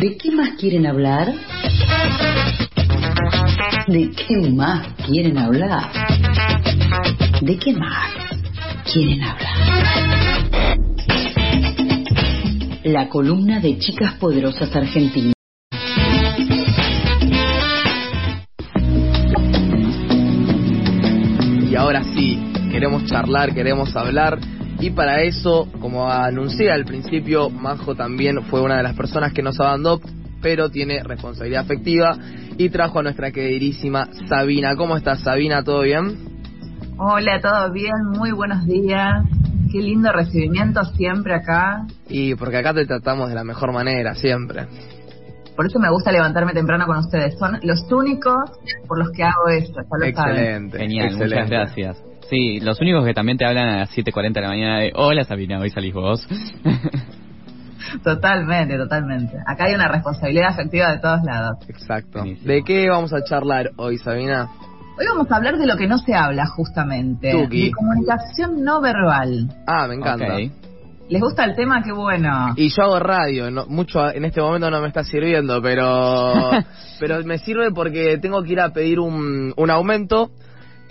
¿De qué más quieren hablar? ¿De qué más quieren hablar? ¿De qué más quieren hablar? La columna de Chicas Poderosas Argentinas. Y ahora sí, queremos charlar, queremos hablar. Y para eso, como anuncié al principio, Majo también fue una de las personas que nos abandonó, pero tiene responsabilidad afectiva y trajo a nuestra queridísima Sabina. ¿Cómo estás, Sabina? ¿Todo bien? Hola, todo bien, muy buenos días. Qué lindo recibimiento siempre acá. Y porque acá te tratamos de la mejor manera, siempre. Por eso me gusta levantarme temprano con ustedes. Son los únicos por los que hago esto. ya lo saben. Excelente. Genial, excelente. muchas gracias. Sí, los únicos que también te hablan a las 7.40 de la mañana de Hola Sabina, hoy salís vos. Totalmente, totalmente. Acá hay una responsabilidad afectiva de todos lados. Exacto. ¿De qué vamos a charlar hoy, Sabina? Hoy vamos a hablar de lo que no se habla, justamente. Tuki. De comunicación no verbal. Ah, me encanta. ¿Les gusta el tema? Qué bueno. Y yo hago radio, no- mucho en este momento no me está sirviendo, pero pero me sirve porque tengo que ir a pedir un, un aumento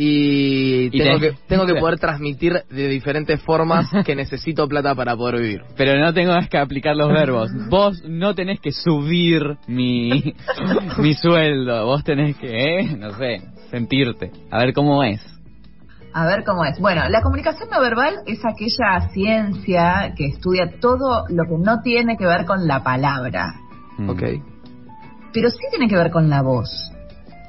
y, Y tengo, te- que, tengo que poder transmitir de diferentes formas que necesito plata para poder vivir. Pero no tengo que aplicar los verbos. Vos no tenés que subir mi, mi sueldo. Vos tenés que, ¿eh? no sé, sentirte. A ver cómo es. A ver cómo es. Bueno, la comunicación no verbal es aquella ciencia que estudia todo lo que no tiene que ver con la palabra, Mm. Ok. pero sí tiene que ver con la voz.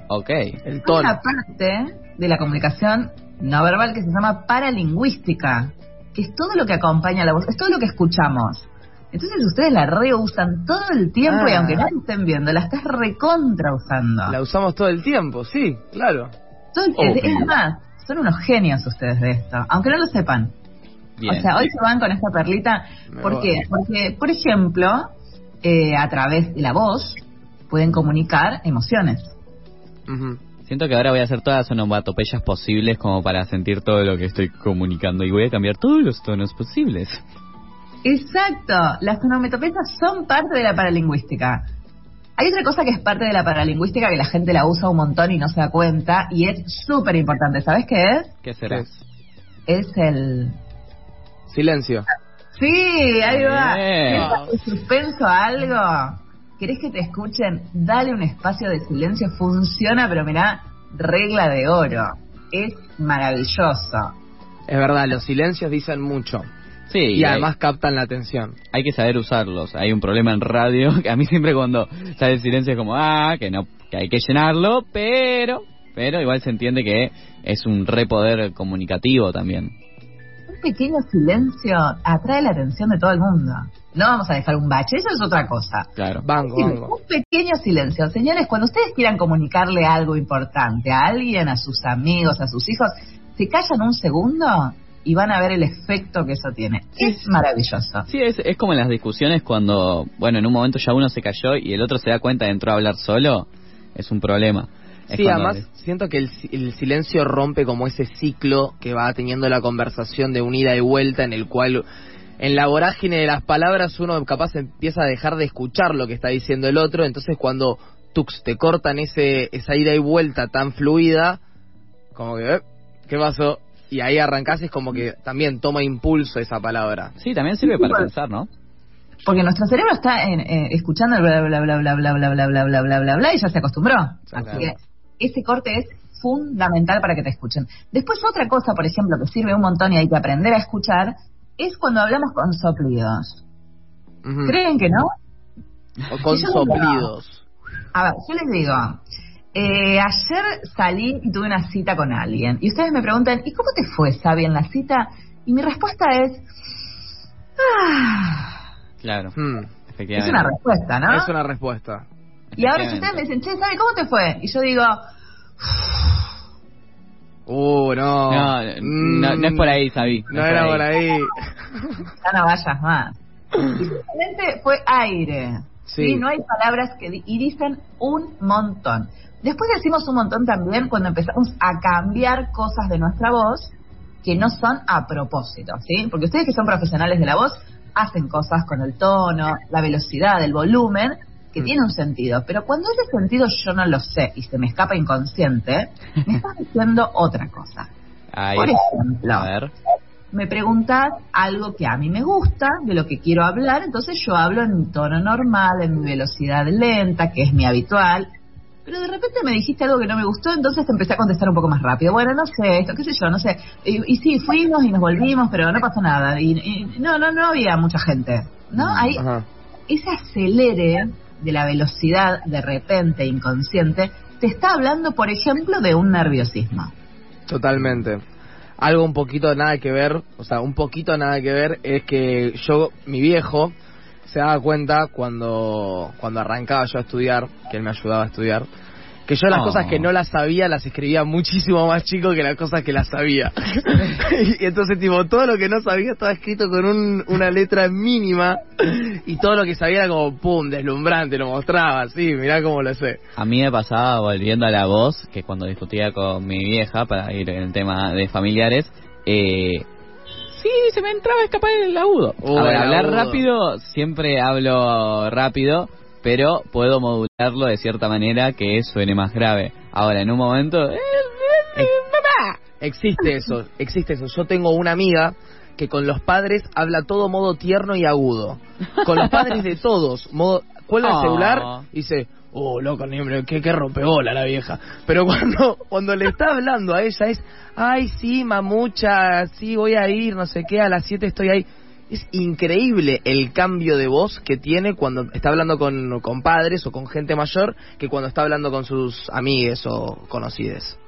Ok. El Hay tono. una parte de la comunicación no verbal que se llama paralingüística, que es todo lo que acompaña a la voz, es todo lo que escuchamos. Entonces ustedes la reusan todo el tiempo y Ah. aunque no la estén viendo, la estás recontra usando. La usamos todo el tiempo, sí, claro. Todo el- es, es más, son unos genios ustedes de esto, aunque no lo sepan. Bien. O sea, hoy se van con esta perlita. Me ¿Por voy. qué? Porque, por ejemplo, eh, a través de la voz pueden comunicar emociones. Siento que ahora voy a hacer todas las onomatopeyas posibles como para sentir todo lo que estoy comunicando y voy a cambiar todos los tonos posibles. Exacto, las onomatopeyas son parte de la paralingüística. Hay otra cosa que es parte de la paralingüística que la gente la usa un montón y no se da cuenta y es súper importante. ¿Sabes qué es? ¿Qué será? ¿Qué es? Es el... Silencio. Sí, ahí va. Bien. ¿Tienes en suspenso a algo? ¿Querés que te escuchen? Dale un espacio de silencio. Funciona, pero mirá, regla de oro. Es maravilloso. Es verdad, los silencios dicen mucho. Sí, Y, hay- además captan la atención. hay que saber usarlos. Hay un problema en radio que a mí siempre cuando sale el silencio es como, ah, que no, que hay que llenarlo, pero, pero igual se entiende que es un repoder comunicativo también. Un pequeño silencio atrae la atención de todo el mundo. No vamos a dejar un bache, eso es otra cosa. Claro. Banco. un pequeño silencio. Señores, cuando ustedes quieran comunicarle algo importante a alguien, a sus amigos, a sus hijos, se callan un segundo y van a ver el efecto que eso tiene. Es maravilloso. Sí, es, es como en las discusiones cuando, bueno, en un momento ya uno se cayó y el otro se da cuenta y entró a hablar solo, es un problema. Es Sí, además siento que el, el silencio rompe como ese ciclo que va teniendo la conversación de unida y vuelta en el cual en la vorágine de las palabras uno capaz empieza a dejar de escuchar lo que está diciendo el otro, entonces cuando tux te cortan ese esa ida y vuelta tan fluida, como que "Eh, ¿qué pasó? Y ahí arrancás es como que también toma impulso esa palabra. Sí, también sirve para pensar, ¿no? Porque nuestro cerebro está en, eh, escuchando el bla bla bla bla bla bla bla bla bla bla bla bla y ya se acostumbró. Así que ese corte es fundamental para que te escuchen. Después otra cosa, por ejemplo, que sirve un montón y hay que aprender a escuchar, es cuando hablamos con soplidos. ¿Creen que no? O con soplidos. A ver, yo les digo, eh, ayer salí y tuve una cita con alguien y ustedes me preguntan, ¿y cómo te fue, Sabi, en la cita? Y mi respuesta es, ah, Claro, Hmm. es una respuesta, ¿no? Es una respuesta. Y ahora si ustedes me dicen, che, ¿sabe cómo te fue? Y yo digo, Uh, no. No, no, no es por ahí, Sabi. No era por ahí. ya no vayas más. Simplemente fue aire. Sí. Sí. No hay palabras que di- y dicen un montón. Después decimos un montón también cuando empezamos a cambiar cosas de nuestra voz que no son a propósito, ¿sí? Porque ustedes que son profesionales de la voz hacen cosas con el tono, la velocidad, el volumen, que tiene un sentido, pero cuando ese sentido yo no lo sé y se me escapa inconsciente, me estás diciendo otra cosa. Ahí. Por ejemplo, A ver. me preguntas algo que a mí me gusta, de lo que quiero hablar, entonces yo hablo en mi tono normal, en mi velocidad lenta, que es mi habitual, pero de repente me dijiste algo que no me gustó, entonces te empecé a contestar un poco más rápido. Bueno, no sé, esto, qué sé yo, no sé. Y, y sí, fuimos y nos volvimos, pero no pasó nada. Y, y no, no, no había mucha gente, ¿no? Ahí, Ajá. ese acelere de la velocidad de repente inconsciente te está hablando, por ejemplo, de un nerviosismo. Totalmente. Algo un poquito nada que ver, o sea, un poquito nada que ver es que yo, mi viejo, se daba cuenta cuando, cuando arrancaba yo a estudiar, que él me ayudaba a estudiar, que yo las Oh. cosas que no las sabía las escribía muchísimo más chico que las cosas que las sabía. y entonces, tipo, todo lo que no sabía estaba escrito con un- una letra mínima y todo lo que sabía era como, pum, deslumbrante, lo mostraba, sí, mirá cómo lo sé. A mí me pasaba, volviendo a la voz, que cuando discutía con mi vieja, para ir en el tema de familiares, eh, sí, se me entraba a escapar el agudo. Uh, a ver, el hablar agudo. rápido, siempre hablo rápido, pero puedo modularlo de cierta manera que suene más grave. Ahora, en un momento... eh, eh. Existe eso, existe eso. Yo tengo una amiga que con los padres habla todo modo tierno y agudo. Con los padres de todos, modo cuelga el Oh. celular y dice, "Oh, loco, qué qué rompebola la vieja." Pero cuando cuando le está hablando a ella es, "Ay, sí, mamucha, sí voy a ir, no sé qué, a las 7 estoy ahí." Es increíble el cambio de voz que tiene cuando está hablando con, con padres o con gente mayor que cuando está hablando con sus amigues o conocides.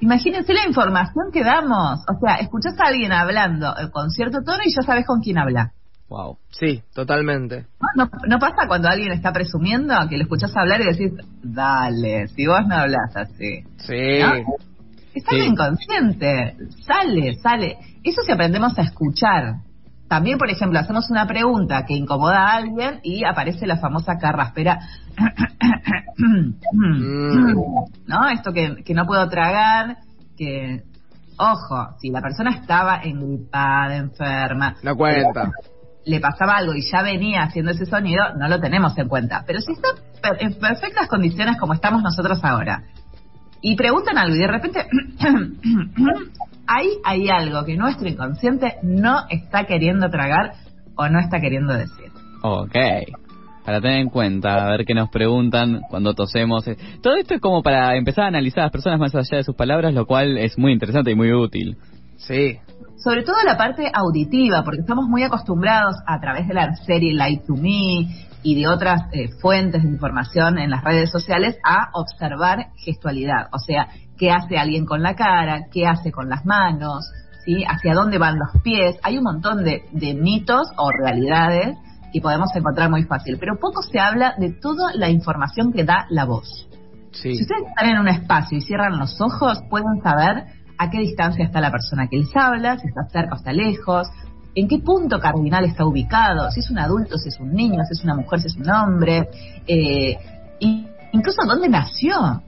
Imagínense la información que damos. O sea, escuchás a alguien hablando eh, con cierto tono y ya sabes con quién habla. Wow. Sí, totalmente. ¿No, no, no pasa cuando alguien está presumiendo que lo escuchás hablar y decís, dale, si vos no hablas así. Sí. ¿No? Está Sí. inconsciente. Sale, sale. Eso si aprendemos a escuchar. También, por ejemplo, hacemos una pregunta que incomoda a alguien y aparece la famosa carraspera. ¿No? Esto que, que no puedo tragar, que... Ojo, si la persona estaba engripada, enferma, No cuenta. le pasaba algo y ya venía haciendo ese sonido, no lo tenemos en cuenta. Pero si está en perfectas condiciones como estamos nosotros ahora, y preguntan algo y de repente ahí hay algo que nuestro inconsciente no está queriendo tragar o no está queriendo decir. Ok. Para tener en cuenta, a ver qué nos preguntan cuando tosemos. Eh, Todo esto es como para empezar a analizar a las personas más allá de sus palabras, lo cual es muy interesante y muy útil. Sí. Sobre todo la parte auditiva, porque estamos muy acostumbrados a través de la serie Light to Me y de otras eh, fuentes de información en las redes sociales a observar gestualidad, o sea, qué hace alguien con la cara, qué hace con las manos, ¿sí? hacia dónde van los pies. Hay un montón de, de mitos o realidades que podemos encontrar muy fácil, pero poco se habla de toda la información que da la voz. Sí. Si ustedes están en un espacio y cierran los ojos, pueden saber a qué distancia está la persona que les habla, si está cerca o está lejos, en qué punto cardinal está ubicado, si es un adulto, si es un niño, si es una mujer, si es un hombre, eh, y incluso dónde nació.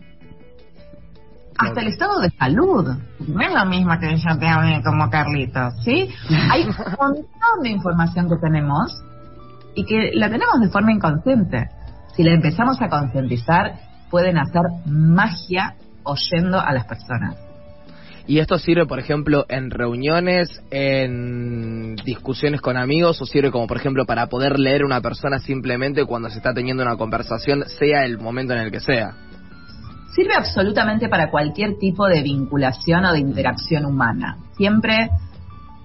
Hasta el estado de salud. No es lo mismo que yo te hable como Carlitos, ¿sí? Hay un montón de información que tenemos y que la tenemos de forma inconsciente. Si la empezamos a concientizar, pueden hacer magia oyendo a las personas. ¿Y esto sirve, por ejemplo, en reuniones, en discusiones con amigos, o sirve como, por ejemplo, para poder leer una persona simplemente cuando se está teniendo una conversación, sea el momento en el que sea? Sirve absolutamente para cualquier tipo de vinculación o de interacción humana. Siempre,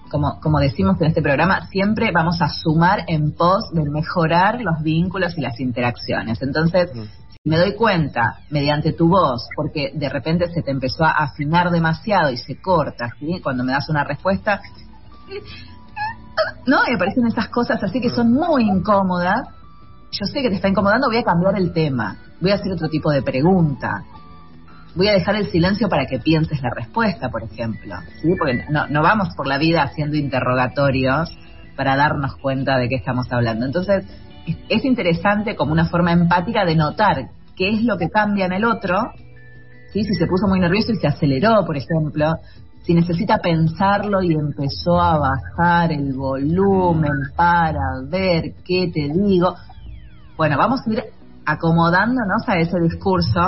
como, como decimos en este programa, siempre vamos a sumar en pos de mejorar los vínculos y las interacciones. Entonces, si me doy cuenta mediante tu voz, porque de repente se te empezó a afinar demasiado y se corta, ¿sí? Cuando me das una respuesta, ¿no? Y aparecen esas cosas así que son muy incómodas. Yo sé que te está incomodando, voy a cambiar el tema, voy a hacer otro tipo de pregunta. Voy a dejar el silencio para que pienses la respuesta, por ejemplo. ¿sí? Porque no, no vamos por la vida haciendo interrogatorios para darnos cuenta de qué estamos hablando. Entonces, es- es interesante como una forma empática de notar qué es lo que cambia en el otro, ¿sí? si se puso muy nervioso y se aceleró, por ejemplo, si necesita pensarlo y empezó a bajar el volumen para ver qué te digo. Bueno, vamos a ir acomodándonos a ese discurso,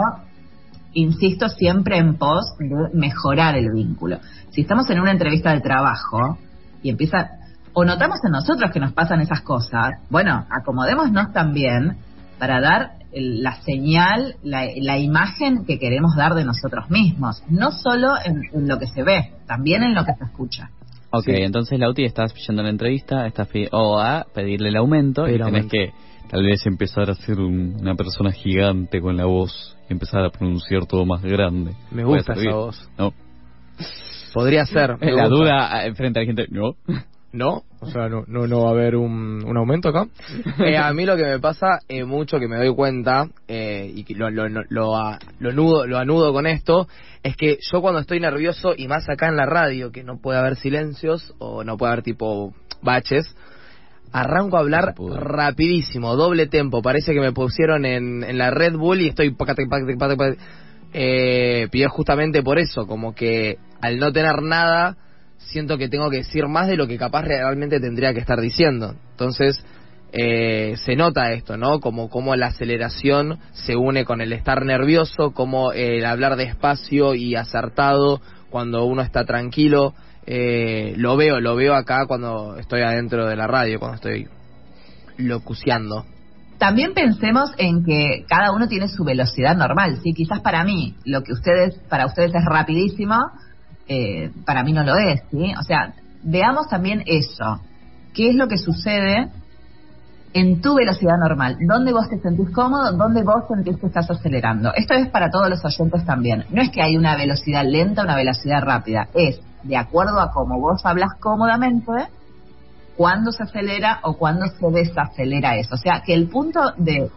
insisto, siempre en pos de mejorar el vínculo. Si estamos en una entrevista de trabajo y empieza, o notamos en nosotros que nos pasan esas cosas, bueno, acomodémonos también para dar la señal, la, imagen que queremos dar de nosotros mismos, no solo en, lo que se ve, también en lo que se escucha. Ok, entonces Lauti estás pidiendo la entrevista, estás o a pedirle el aumento y tenés que tal vez empezar a ser una persona gigante con la voz y empezar a pronunciar todo más grande. Me gusta esa voz. No. Podría ser. La duda frente a la gente, no. ¿no? O sea, no, no, no va a haber un, un aumento acá. Eh, a mí lo que me pasa eh, mucho, que me doy cuenta, eh, y que lo, lo, lo, lo, nudo, lo anudo con esto, es que yo cuando estoy nervioso, y más acá en la radio, que no puede haber silencios, o no puede haber tipo baches, arranco a hablar rapidísimo, doble tempo. Parece que me pusieron en, en la Red Bull y estoy... Eh, pidió justamente por eso, como que al no tener nada siento que tengo que decir más de lo que capaz realmente tendría que estar diciendo. Entonces, eh, se nota esto, ¿no? Como, como la aceleración se une con el estar nervioso, como el hablar despacio y acertado cuando uno está tranquilo. Eh, lo veo, lo veo acá cuando estoy adentro de la radio, cuando estoy locuciando. También pensemos en que cada uno tiene su velocidad normal, ¿sí? Quizás para mí, lo que ustedes, para ustedes es rapidísimo, eh, para mí no lo es, ¿sí? O sea, veamos también eso. ¿Qué es lo que sucede en tu velocidad normal? ¿Dónde vos te sentís cómodo? ¿Dónde vos sentís que estás acelerando? Esto es para todos los oyentes también. No es que hay una velocidad lenta, una velocidad rápida. Es de acuerdo a cómo vos hablas cómodamente, cuándo se acelera o cuándo se desacelera eso. O sea, que el punto de,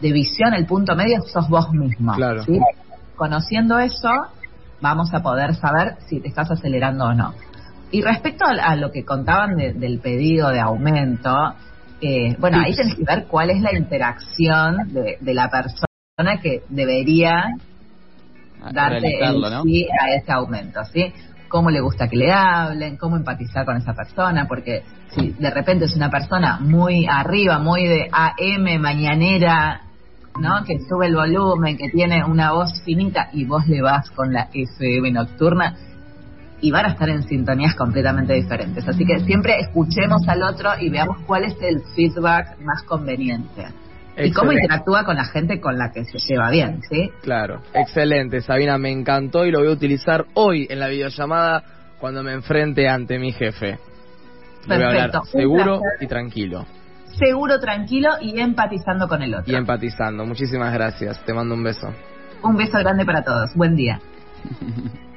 de visión, el punto medio, sos vos mismo. Claro. Conociendo eso, vamos a poder saber si te estás acelerando o no. Y respecto a, lo que contaban del pedido de aumento, eh, bueno, ahí tenés que ver cuál es la interacción de, la persona que debería darte el sí a ese aumento, ¿sí? Cómo le gusta que le hablen, cómo empatizar con esa persona, porque si de repente es una persona muy arriba, muy de AM, mañanera, ¿no? Que sube el volumen, que tiene una voz finita y vos le vas con la FM nocturna y van a estar en sintonías completamente diferentes. Así que siempre escuchemos al otro y veamos cuál es el feedback más conveniente. Y cómo interactúa con la gente con la que se lleva bien, ¿sí? Claro, excelente, Sabina, me encantó y lo voy a utilizar hoy en la videollamada cuando me enfrente ante mi jefe. Voy a hablar seguro y tranquilo seguro, tranquilo y empatizando con el otro. Y empatizando. Muchísimas gracias. Te mando un beso. Un beso grande para todos. Buen día.